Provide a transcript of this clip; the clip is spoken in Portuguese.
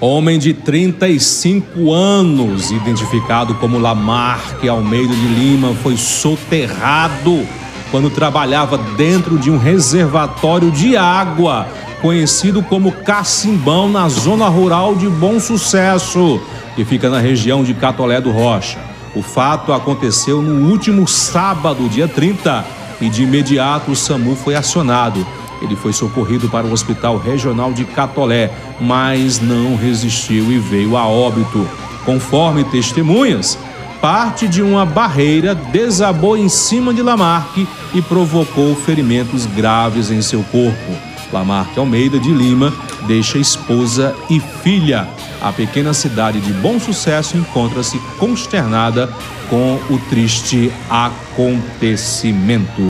Homem de 35 anos, identificado como Lamarque Almeida de Lima, foi soterrado quando trabalhava dentro de um reservatório de água, conhecido como Cacimbão, na zona rural de Bom Sucesso, que fica na região de Catolé do Rocha. O fato aconteceu no último sábado, dia 30, e de imediato o SAMU foi acionado. Ele foi socorrido para o Hospital Regional de Catolé, mas não resistiu e veio a óbito. Conforme testemunhas, parte de uma barreira desabou em cima de Lamarque e provocou ferimentos graves em seu corpo. Lamarque Almeida de Lima deixa esposa e filha. A pequena cidade de Bom Sucesso encontra-se consternada com o triste acontecimento.